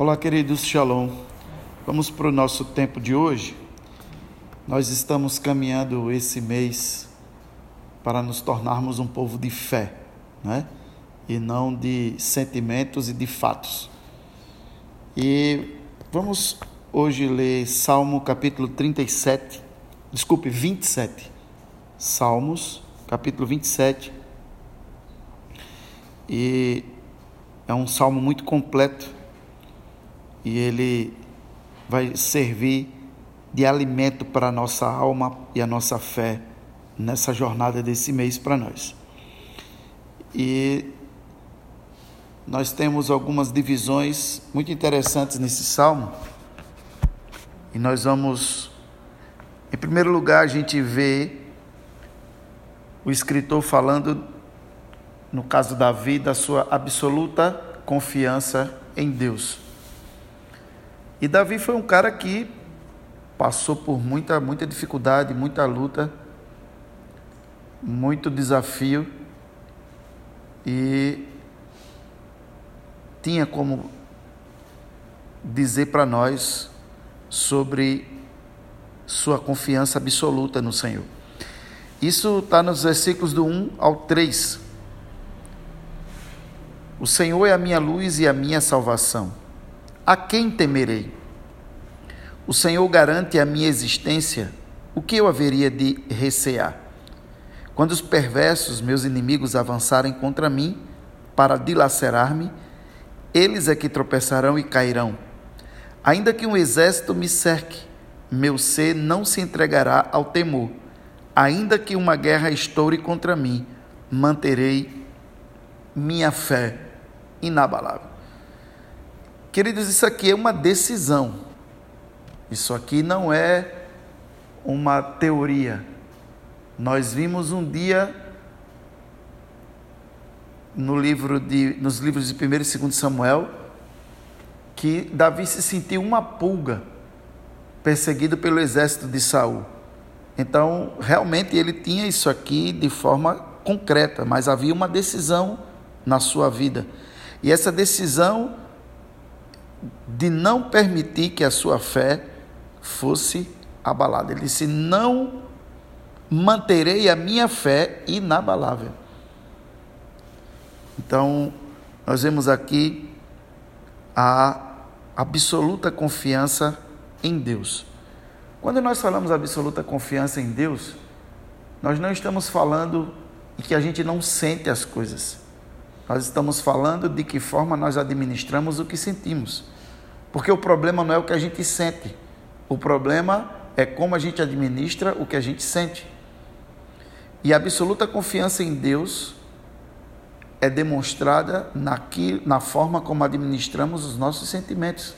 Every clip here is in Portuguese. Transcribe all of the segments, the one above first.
Olá, queridos Shalom. Vamos para o nosso tempo de hoje. Nós estamos caminhando esse mês para nos tornarmos um povo de fé, né? E não de sentimentos e de fatos. E vamos hoje ler Salmo capítulo 37, desculpe, 27. Salmos, capítulo 27. E é um salmo muito completo e ele vai servir de alimento para a nossa alma e a nossa fé nessa jornada desse mês para nós. E nós temos algumas divisões muito interessantes nesse salmo. E nós vamos, em primeiro lugar, a gente vê o escritor falando, no caso Davi, da sua absoluta confiança em Deus. E Davi foi um cara que passou por muita, muita dificuldade, muita luta, muito desafio e tinha como dizer para nós sobre sua confiança absoluta no Senhor. Isso está nos versículos do 1 ao 3. O Senhor é a minha luz e a minha salvação. A quem temerei? O Senhor garante a minha existência, o que eu haveria de recear? Quando os perversos, meus inimigos, avançarem contra mim para dilacerar-me, eles é que tropeçarão e cairão. Ainda que um exército me cerque, meu ser não se entregará ao temor. Ainda que uma guerra estoure contra mim, manterei minha fé inabalável. Queridos, isso aqui é uma decisão. Isso aqui não é uma teoria. Nós vimos um dia no livro de, nos livros de 1 e 2 Samuel que Davi se sentiu uma pulga perseguido pelo exército de Saul. Então, realmente ele tinha isso aqui de forma concreta, mas havia uma decisão na sua vida. E essa decisão de não permitir que a sua fé fosse abalada. Ele disse: Não manterei a minha fé inabalável. Então, nós vemos aqui a absoluta confiança em Deus. Quando nós falamos absoluta confiança em Deus, nós não estamos falando de que a gente não sente as coisas. Nós estamos falando de que forma nós administramos o que sentimos. Porque o problema não é o que a gente sente, o problema é como a gente administra o que a gente sente. E a absoluta confiança em Deus é demonstrada naqui, na forma como administramos os nossos sentimentos.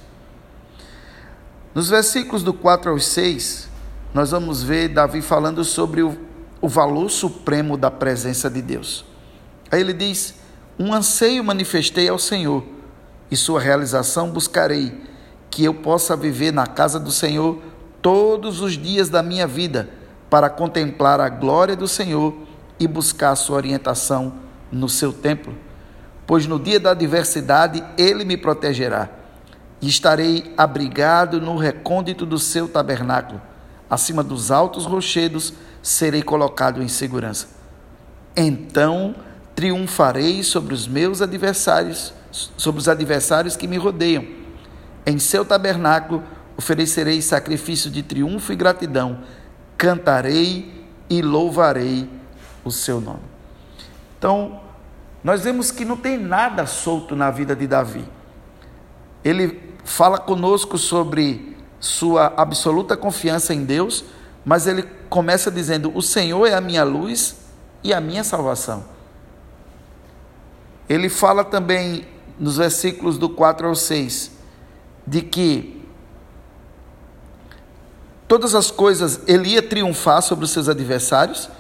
Nos versículos do 4 ao 6, nós vamos ver Davi falando sobre o, o valor supremo da presença de Deus. Aí ele diz: um anseio manifestei ao Senhor, e sua realização buscarei, que eu possa viver na casa do Senhor todos os dias da minha vida, para contemplar a glória do Senhor e buscar sua orientação no seu templo. Pois no dia da adversidade ele me protegerá, e estarei abrigado no recôndito do seu tabernáculo. Acima dos altos rochedos serei colocado em segurança. Então triunfarei sobre os meus adversários, sobre os adversários que me rodeiam. Em seu tabernáculo oferecerei sacrifício de triunfo e gratidão, cantarei e louvarei o seu nome. Então, nós vemos que não tem nada solto na vida de Davi. Ele fala conosco sobre sua absoluta confiança em Deus, mas ele começa dizendo: O Senhor é a minha luz e a minha salvação. Ele fala também nos versículos do 4 ao 6 de que todas as coisas ele ia triunfar sobre os seus adversários,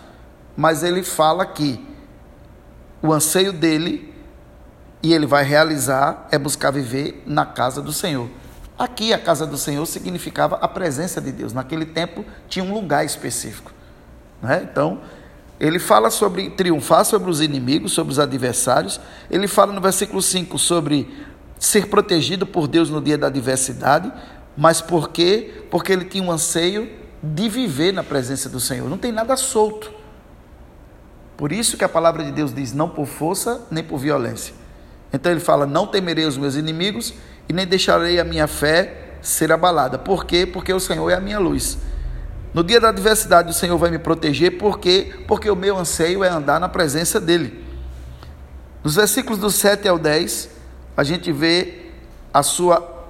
mas ele fala que o anseio dele e ele vai realizar é buscar viver na casa do Senhor. Aqui a casa do Senhor significava a presença de Deus. Naquele tempo tinha um lugar específico. Né? Então, ele fala sobre triunfar sobre os inimigos, sobre os adversários. Ele fala no versículo 5 sobre ser protegido por Deus no dia da adversidade, mas por quê? Porque ele tinha um anseio de viver na presença do Senhor. Não tem nada solto. Por isso que a palavra de Deus diz: não por força nem por violência. Então ele fala: não temerei os meus inimigos e nem deixarei a minha fé ser abalada. Por quê? Porque o Senhor é a minha luz. No dia da adversidade, o Senhor vai me proteger, por quê? Porque o meu anseio é andar na presença dEle. Nos versículos do 7 ao 10, a gente vê a sua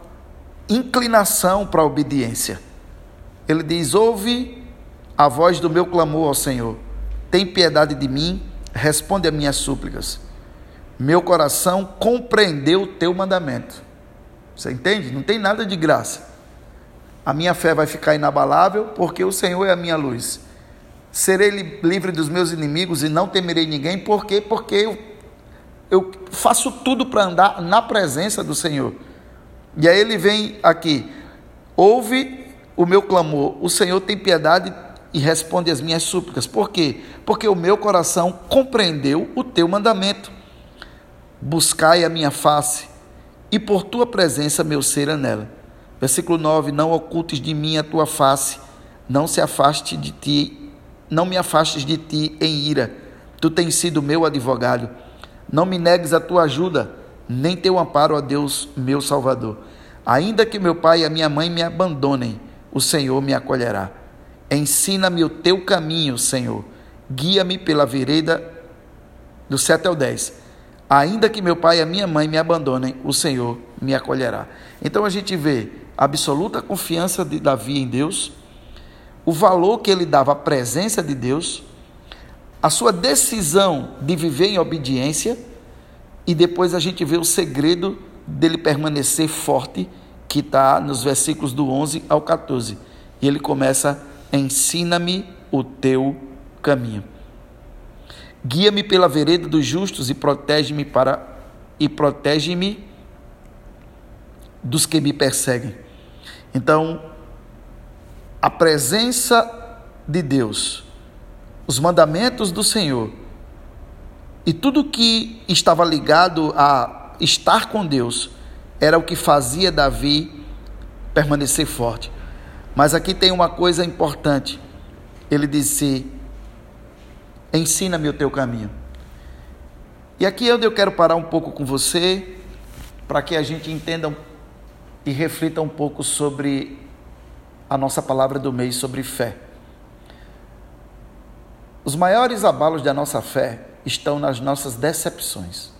inclinação para a obediência. Ele diz: Ouve a voz do meu clamor ao Senhor, tem piedade de mim, responde a minhas súplicas. Meu coração compreendeu o teu mandamento. Você entende? Não tem nada de graça. A minha fé vai ficar inabalável, porque o Senhor é a minha luz. Serei livre dos meus inimigos e não temerei ninguém, por quê? Porque eu, eu faço tudo para andar na presença do Senhor. E aí ele vem aqui: ouve o meu clamor, o Senhor tem piedade e responde as minhas súplicas. Por quê? Porque o meu coração compreendeu o teu mandamento. Buscai a minha face, e por tua presença meu ser anela. Versículo 9: Não ocultes de mim a tua face, não se afaste de ti, não me afastes de ti em ira. Tu tens sido meu advogado. Não me negues a tua ajuda, nem teu amparo, a Deus, meu Salvador. Ainda que meu pai e a minha mãe me abandonem, o Senhor me acolherá. Ensina-me o teu caminho, Senhor. Guia-me pela vereda do 7 ao 10. Ainda que meu pai e a minha mãe me abandonem, o Senhor me acolherá. Então a gente vê a absoluta confiança de Davi em Deus, o valor que ele dava à presença de Deus, a sua decisão de viver em obediência, e depois a gente vê o segredo dele permanecer forte, que está nos versículos do 11 ao 14. E ele começa: Ensina-me o teu caminho. Guia-me pela vereda dos justos e protege-me para e protege-me dos que me perseguem. Então, a presença de Deus, os mandamentos do Senhor e tudo que estava ligado a estar com Deus era o que fazia Davi permanecer forte. Mas aqui tem uma coisa importante. Ele disse: Ensina-me o teu caminho. E aqui é onde eu quero parar um pouco com você, para que a gente entenda e reflita um pouco sobre a nossa palavra do mês sobre fé. Os maiores abalos da nossa fé estão nas nossas decepções.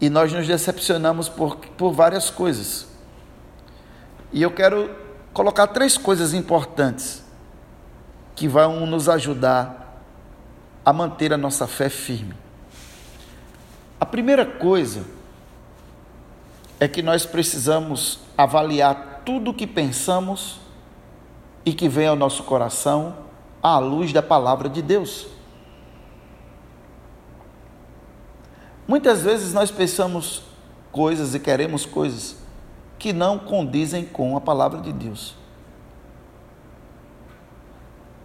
E nós nos decepcionamos por, por várias coisas. E eu quero colocar três coisas importantes que vão nos ajudar a manter a nossa fé firme. A primeira coisa é que nós precisamos avaliar tudo o que pensamos e que vem ao nosso coração à luz da palavra de Deus. Muitas vezes nós pensamos coisas e queremos coisas que não condizem com a palavra de Deus.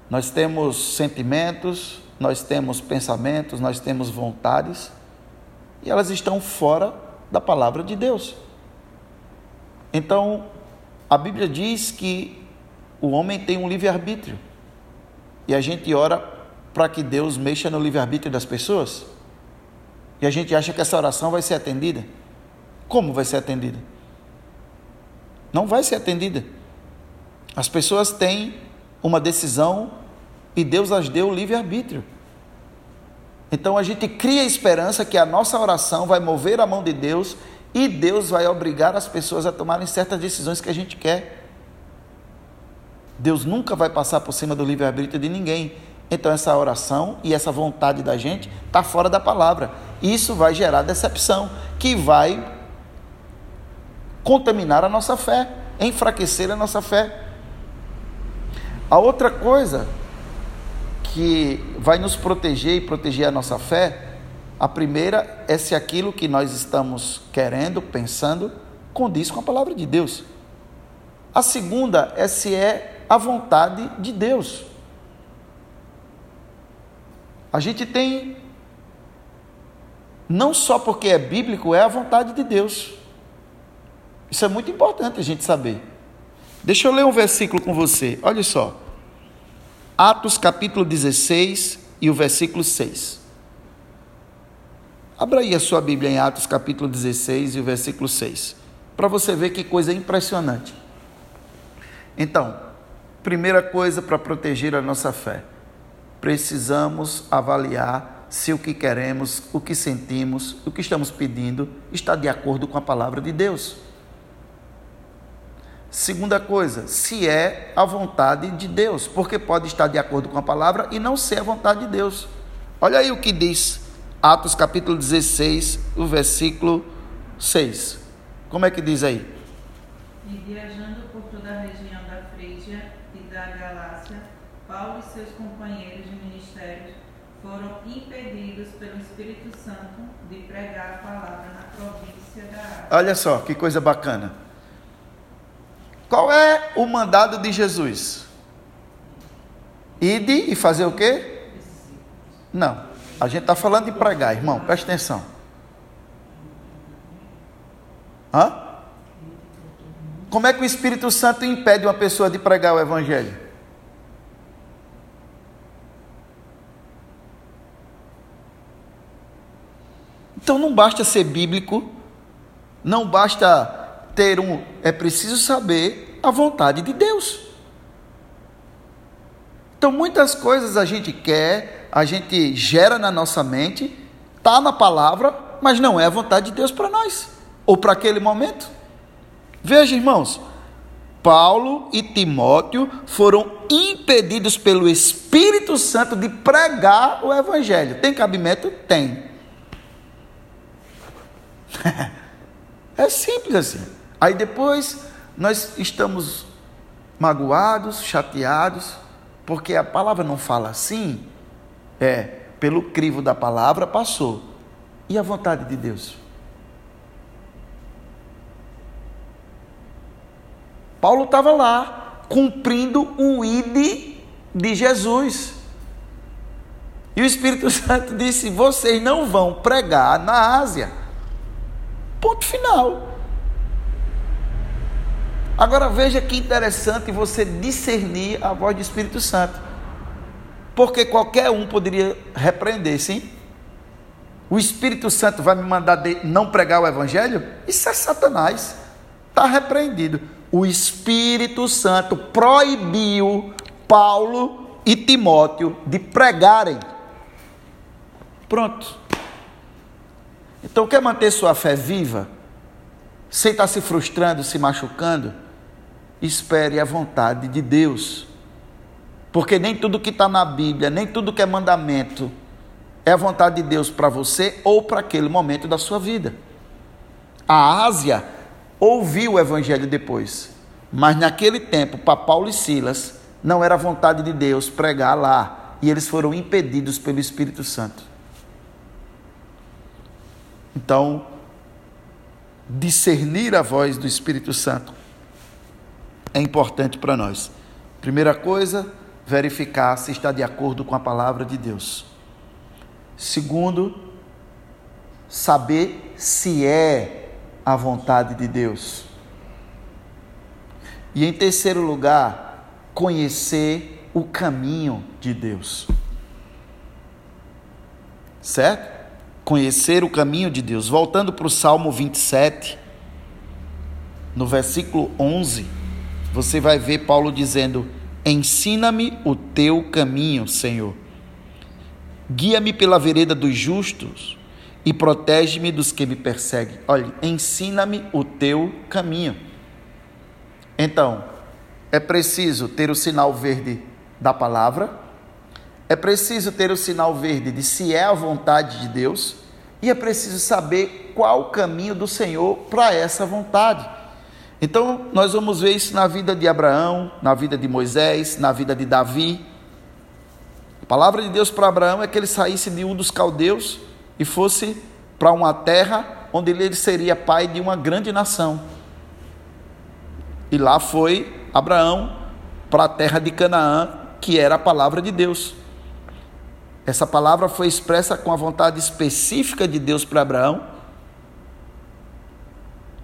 Nós temos sentimentos, nós temos pensamentos, nós temos vontades e elas estão fora da palavra de Deus. Então, a Bíblia diz que o homem tem um livre-arbítrio. E a gente ora para que Deus mexa no livre-arbítrio das pessoas. E a gente acha que essa oração vai ser atendida. Como vai ser atendida? Não vai ser atendida. As pessoas têm uma decisão e Deus as deu livre-arbítrio. Então a gente cria esperança que a nossa oração vai mover a mão de Deus e Deus vai obrigar as pessoas a tomarem certas decisões que a gente quer. Deus nunca vai passar por cima do livre-arbítrio de ninguém. Então essa oração e essa vontade da gente está fora da palavra. Isso vai gerar decepção, que vai contaminar a nossa fé, enfraquecer a nossa fé. A outra coisa que vai nos proteger e proteger a nossa fé a primeira é se aquilo que nós estamos querendo, pensando, condiz com a palavra de Deus. A segunda é se é a vontade de Deus. A gente tem não só porque é bíblico, é a vontade de Deus. Isso é muito importante a gente saber. Deixa eu ler um versículo com você. Olha só. Atos capítulo 16 e o versículo 6. Abra aí a sua Bíblia em Atos capítulo 16 e o versículo 6. Para você ver que coisa impressionante. Então, primeira coisa para proteger a nossa fé. Precisamos avaliar se o que queremos, o que sentimos, o que estamos pedindo está de acordo com a palavra de Deus. Segunda coisa, se é a vontade de Deus, porque pode estar de acordo com a palavra e não ser a vontade de Deus. Olha aí o que diz Atos capítulo 16, o versículo 6. Como é que diz aí? E viajando por toda a região da Frígia e Galácia, Paulo e seus companheiros de ministério foram impedidos pelo Espírito Santo de pregar a palavra na província da Ásia. Olha só que coisa bacana. Qual é o mandado de Jesus? Ide e fazer o quê? Não. A gente está falando de pregar, irmão, presta atenção. Hã? Como é que o Espírito Santo impede uma pessoa de pregar o Evangelho? Então não basta ser bíblico, não basta ter um, é preciso saber a vontade de Deus. Então muitas coisas a gente quer, a gente gera na nossa mente, está na palavra, mas não é a vontade de Deus para nós, ou para aquele momento. Veja, irmãos, Paulo e Timóteo foram impedidos pelo Espírito Santo de pregar o Evangelho. Tem cabimento? Tem. é simples assim. Aí depois nós estamos magoados, chateados, porque a palavra não fala assim, é, pelo crivo da palavra passou. E a vontade de Deus? Paulo estava lá, cumprindo o ID de Jesus. E o Espírito Santo disse: vocês não vão pregar na Ásia. Ponto final. Agora veja que interessante você discernir a voz do Espírito Santo. Porque qualquer um poderia repreender, sim? O Espírito Santo vai me mandar não pregar o Evangelho? Isso é Satanás. Está repreendido. O Espírito Santo proibiu Paulo e Timóteo de pregarem. Pronto. Então, quer manter sua fé viva? Sem estar se frustrando, se machucando? espere a vontade de Deus. Porque nem tudo que está na Bíblia, nem tudo que é mandamento, é a vontade de Deus para você ou para aquele momento da sua vida. A Ásia ouviu o Evangelho depois, mas naquele tempo, para Paulo e Silas, não era vontade de Deus pregar lá, e eles foram impedidos pelo Espírito Santo. Então, discernir a voz do Espírito Santo é importante para nós. Primeira coisa, verificar se está de acordo com a palavra de Deus. Segundo, saber se é a vontade de Deus. E em terceiro lugar, conhecer o caminho de Deus. Certo? Conhecer o caminho de Deus. Voltando para o Salmo 27, no versículo 11 você vai ver Paulo dizendo: Ensina-me o teu caminho, Senhor. Guia-me pela vereda dos justos e protege-me dos que me perseguem. Olha, ensina-me o teu caminho. Então, é preciso ter o sinal verde da palavra, é preciso ter o sinal verde de se é a vontade de Deus, e é preciso saber qual o caminho do Senhor para essa vontade. Então, nós vamos ver isso na vida de Abraão, na vida de Moisés, na vida de Davi. A palavra de Deus para Abraão é que ele saísse de um dos caldeus e fosse para uma terra onde ele seria pai de uma grande nação. E lá foi Abraão para a terra de Canaã, que era a palavra de Deus. Essa palavra foi expressa com a vontade específica de Deus para Abraão.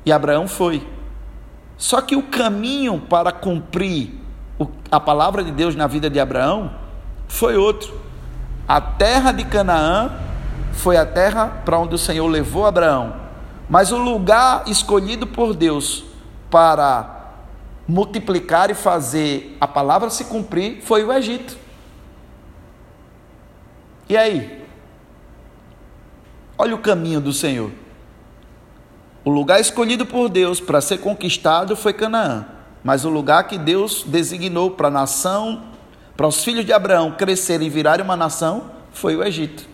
E Abraão foi. Só que o caminho para cumprir a palavra de Deus na vida de Abraão foi outro. A terra de Canaã foi a terra para onde o Senhor levou Abraão. Mas o lugar escolhido por Deus para multiplicar e fazer a palavra se cumprir foi o Egito. E aí? Olha o caminho do Senhor. O lugar escolhido por Deus para ser conquistado foi Canaã, mas o lugar que Deus designou para a nação, para os filhos de Abraão crescerem e virarem uma nação, foi o Egito.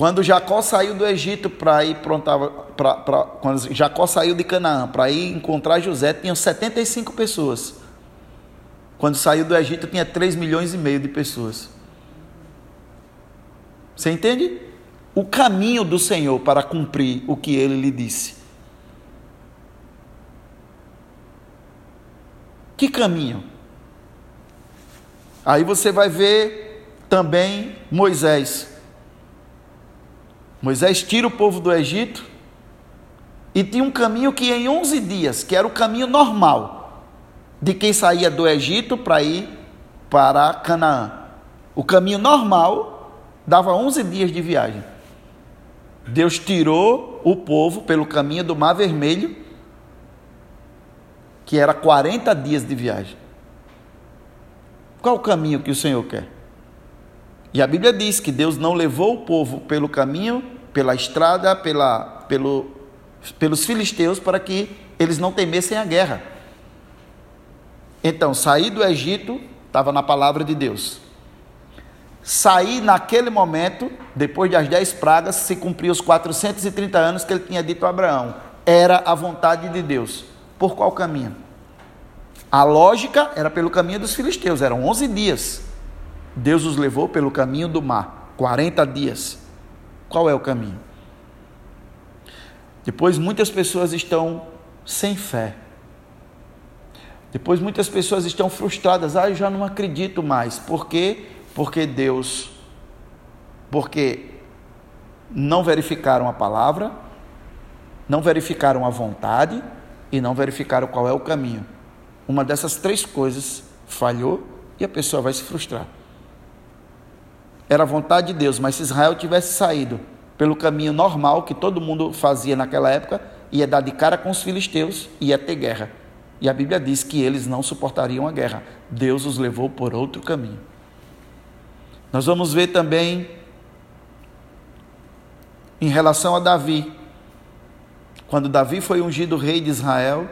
Quando Jacó saiu do Egito para ir prontava, pra, quando Jacó saiu de Canaã para ir encontrar José, tinham 75 pessoas. Quando saiu do Egito, tinha 3 milhões e meio de pessoas. Você entende? O caminho do Senhor para cumprir o que ele lhe disse. Que caminho? Aí você vai ver também Moisés. Moisés tira o povo do Egito e tinha um caminho que em 11 dias, que era o caminho normal de quem saía do Egito para ir para Canaã. O caminho normal dava 11 dias de viagem. Deus tirou o povo pelo caminho do Mar Vermelho, que era 40 dias de viagem. Qual o caminho que o Senhor quer? E a Bíblia diz que Deus não levou o povo pelo caminho, pela estrada, pela, pelo, pelos filisteus, para que eles não temessem a guerra. Então, sair do Egito estava na palavra de Deus sair naquele momento, depois das dez pragas, se cumprir os 430 anos que ele tinha dito a Abraão. Era a vontade de Deus. Por qual caminho? A lógica era pelo caminho dos filisteus, eram 11 dias. Deus os levou pelo caminho do mar, 40 dias. Qual é o caminho? Depois muitas pessoas estão sem fé. Depois muitas pessoas estão frustradas. Ah, eu já não acredito mais. Por quê? Porque Deus, porque não verificaram a palavra, não verificaram a vontade e não verificaram qual é o caminho. Uma dessas três coisas falhou e a pessoa vai se frustrar. Era a vontade de Deus, mas se Israel tivesse saído pelo caminho normal que todo mundo fazia naquela época, ia dar de cara com os filisteus e ia ter guerra. E a Bíblia diz que eles não suportariam a guerra. Deus os levou por outro caminho. Nós vamos ver também em relação a Davi. Quando Davi foi ungido rei de Israel,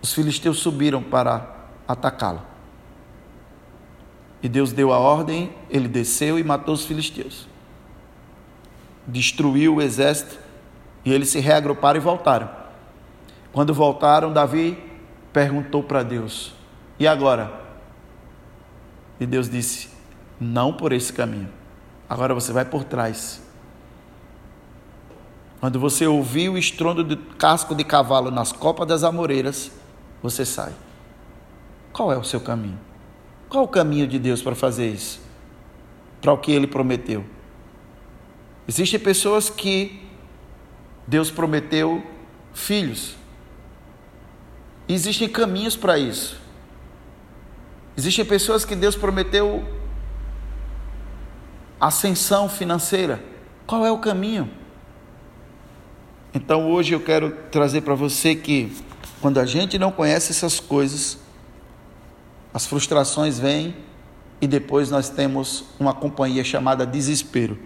os filisteus subiram para atacá-lo. E Deus deu a ordem, ele desceu e matou os filisteus. Destruiu o exército e eles se reagruparam e voltaram. Quando voltaram, Davi perguntou para Deus: E agora? E Deus disse: não por esse caminho. Agora você vai por trás. Quando você ouvir o estrondo do casco de cavalo nas copas das amoreiras, você sai. Qual é o seu caminho? Qual o caminho de Deus para fazer isso? Para o que ele prometeu? Existem pessoas que Deus prometeu filhos. Existem caminhos para isso. Existem pessoas que Deus prometeu ascensão financeira. Qual é o caminho? Então hoje eu quero trazer para você que quando a gente não conhece essas coisas, as frustrações vêm e depois nós temos uma companhia chamada desespero.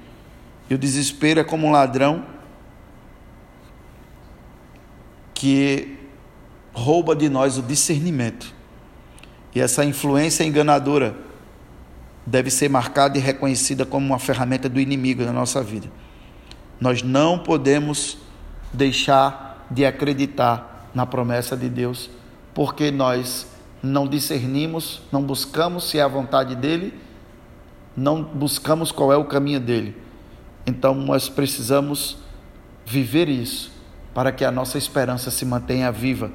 E o desespero é como um ladrão que rouba de nós o discernimento. E essa influência enganadora deve ser marcada e reconhecida como uma ferramenta do inimigo na nossa vida. Nós não podemos deixar de acreditar na promessa de Deus, porque nós não discernimos, não buscamos se é a vontade dele, não buscamos qual é o caminho dele. Então nós precisamos viver isso para que a nossa esperança se mantenha viva.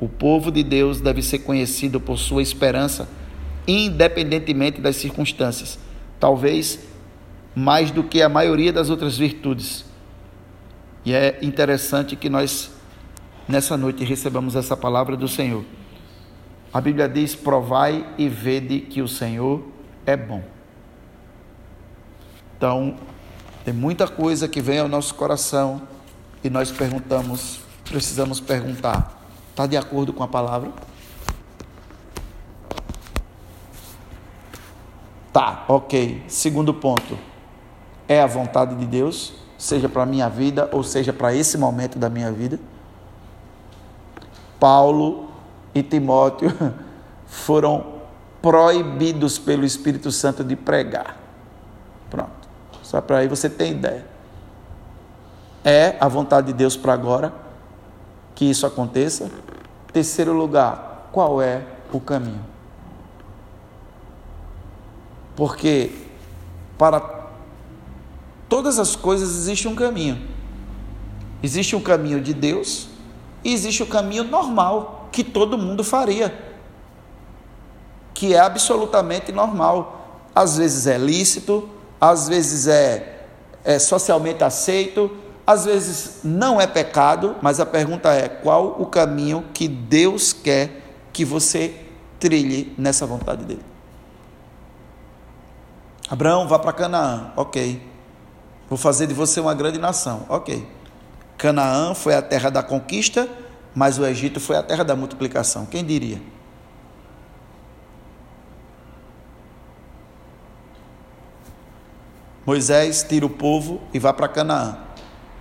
O povo de Deus deve ser conhecido por sua esperança independentemente das circunstâncias. talvez mais do que a maioria das outras virtudes. E é interessante que nós, nessa noite, recebamos essa palavra do Senhor. A Bíblia diz: provai e vede que o Senhor é bom. Então, tem muita coisa que vem ao nosso coração e nós perguntamos, precisamos perguntar: está de acordo com a palavra? Tá, ok. Segundo ponto: é a vontade de Deus, seja para a minha vida ou seja para esse momento da minha vida. Paulo e Timóteo foram proibidos pelo Espírito Santo de pregar. Pronto. Só para aí você ter ideia. É a vontade de Deus para agora que isso aconteça. Terceiro lugar, qual é o caminho? Porque para todas as coisas existe um caminho. Existe um caminho de Deus e existe o caminho normal que todo mundo faria, que é absolutamente normal. Às vezes é lícito, às vezes é, é socialmente aceito, às vezes não é pecado, mas a pergunta é: qual o caminho que Deus quer que você trilhe nessa vontade dele? Abraão, vá para Canaã, ok. Vou fazer de você uma grande nação, ok. Canaã foi a terra da conquista, mas o Egito foi a terra da multiplicação. Quem diria? Moisés tira o povo e vai para Canaã.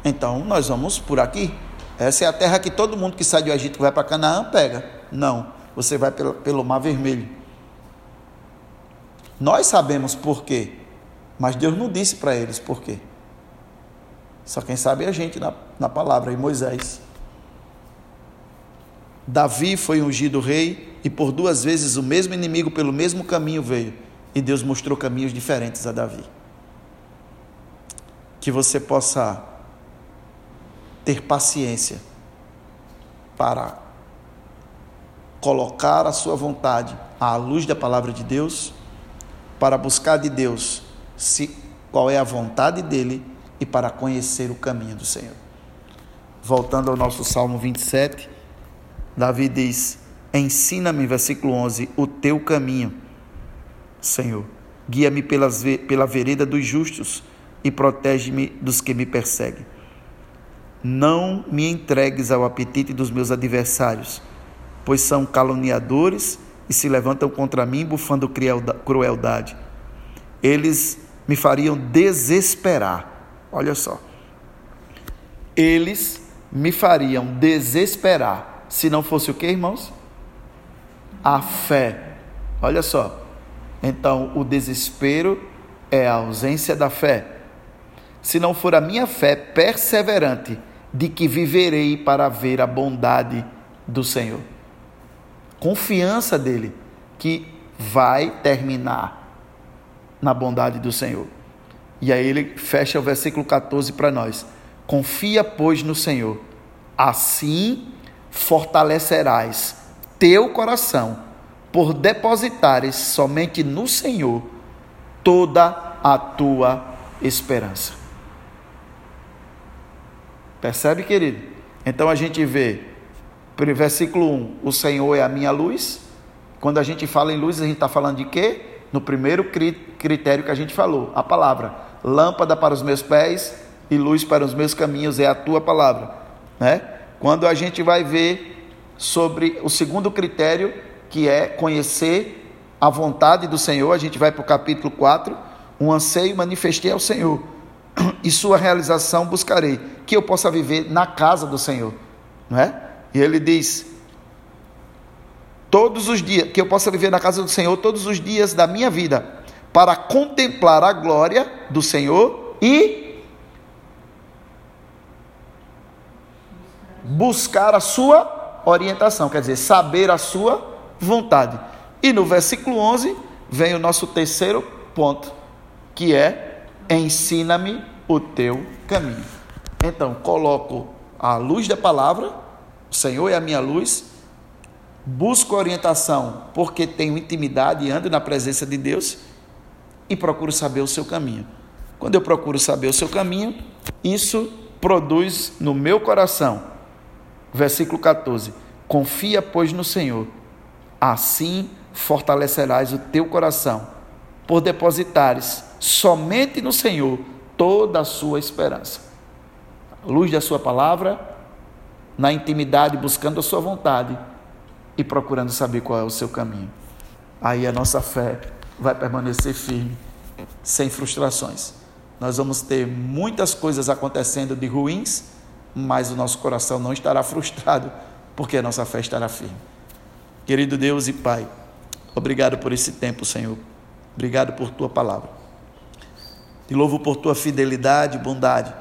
Então, nós vamos por aqui. Essa é a terra que todo mundo que sai do Egito vai para Canaã pega. Não, você vai pelo, pelo Mar Vermelho. Nós sabemos por quê, mas Deus não disse para eles por quê. Só quem sabe é a gente na, na palavra, e Moisés. Davi foi ungido rei e por duas vezes o mesmo inimigo pelo mesmo caminho veio. E Deus mostrou caminhos diferentes a Davi. Que você possa ter paciência para colocar a sua vontade à luz da palavra de Deus, para buscar de Deus se qual é a vontade dele e para conhecer o caminho do Senhor. Voltando ao nosso Salmo 27, Davi diz: Ensina-me, versículo 11, o teu caminho, Senhor. Guia-me pela vereda dos justos e protege-me dos que me perseguem. Não me entregues ao apetite dos meus adversários, pois são caluniadores e se levantam contra mim, bufando crueldade. Eles me fariam desesperar. Olha só. Eles me fariam desesperar se não fosse o que, irmãos? A fé. Olha só. Então, o desespero é a ausência da fé. Se não for a minha fé perseverante, de que viverei para ver a bondade do Senhor. Confiança dele que vai terminar na bondade do Senhor. E aí ele fecha o versículo 14 para nós. Confia, pois, no Senhor. Assim fortalecerás teu coração por depositares somente no Senhor toda a tua esperança. Percebe, querido? Então a gente vê, versículo 1, o Senhor é a minha luz. Quando a gente fala em luz, a gente está falando de quê? No primeiro critério que a gente falou, a palavra. Lâmpada para os meus pés e luz para os meus caminhos é a tua palavra. Né? Quando a gente vai ver sobre o segundo critério, que é conhecer a vontade do Senhor, a gente vai para o capítulo 4, um anseio manifestei ao Senhor e sua realização buscarei, que eu possa viver na casa do Senhor, não é? E ele diz: todos os dias, que eu possa viver na casa do Senhor todos os dias da minha vida, para contemplar a glória do Senhor e buscar a sua orientação, quer dizer, saber a sua vontade. E no versículo 11 vem o nosso terceiro ponto, que é ensina-me o teu caminho. Então, coloco a luz da palavra, o Senhor é a minha luz, busco orientação porque tenho intimidade e ando na presença de Deus, e procuro saber o seu caminho. Quando eu procuro saber o seu caminho, isso produz no meu coração. Versículo 14: Confia, pois, no Senhor, assim fortalecerás o teu coração, por depositares somente no Senhor toda a sua esperança. luz da Sua palavra, na intimidade, buscando a Sua vontade e procurando saber qual é o seu caminho. Aí a nossa fé vai permanecer firme, sem frustrações. Nós vamos ter muitas coisas acontecendo de ruins, mas o nosso coração não estará frustrado, porque a nossa fé estará firme. Querido Deus e Pai, obrigado por esse tempo, Senhor. Obrigado por tua palavra. Te louvo por tua fidelidade e bondade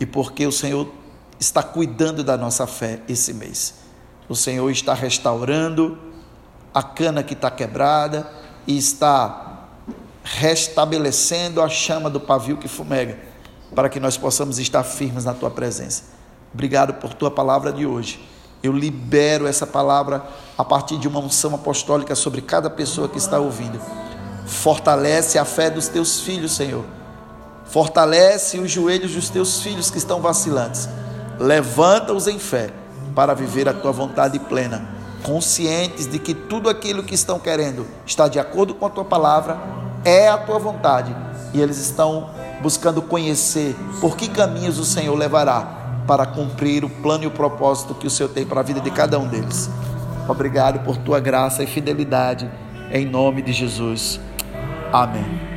e porque o Senhor está cuidando da nossa fé esse mês. O Senhor está restaurando a cana que está quebrada e está restabelecendo a chama do pavio que fumega, para que nós possamos estar firmes na tua presença. Obrigado por tua palavra de hoje. Eu libero essa palavra a partir de uma unção apostólica sobre cada pessoa que está ouvindo. Fortalece a fé dos teus filhos, Senhor. Fortalece os joelhos dos teus filhos que estão vacilantes. Levanta-os em fé para viver a tua vontade plena, conscientes de que tudo aquilo que estão querendo está de acordo com a tua palavra é a tua vontade e eles estão buscando conhecer por que caminhos o Senhor levará para cumprir o plano e o propósito que o Senhor tem para a vida de cada um deles. Obrigado por tua graça e fidelidade, em nome de Jesus. Amém.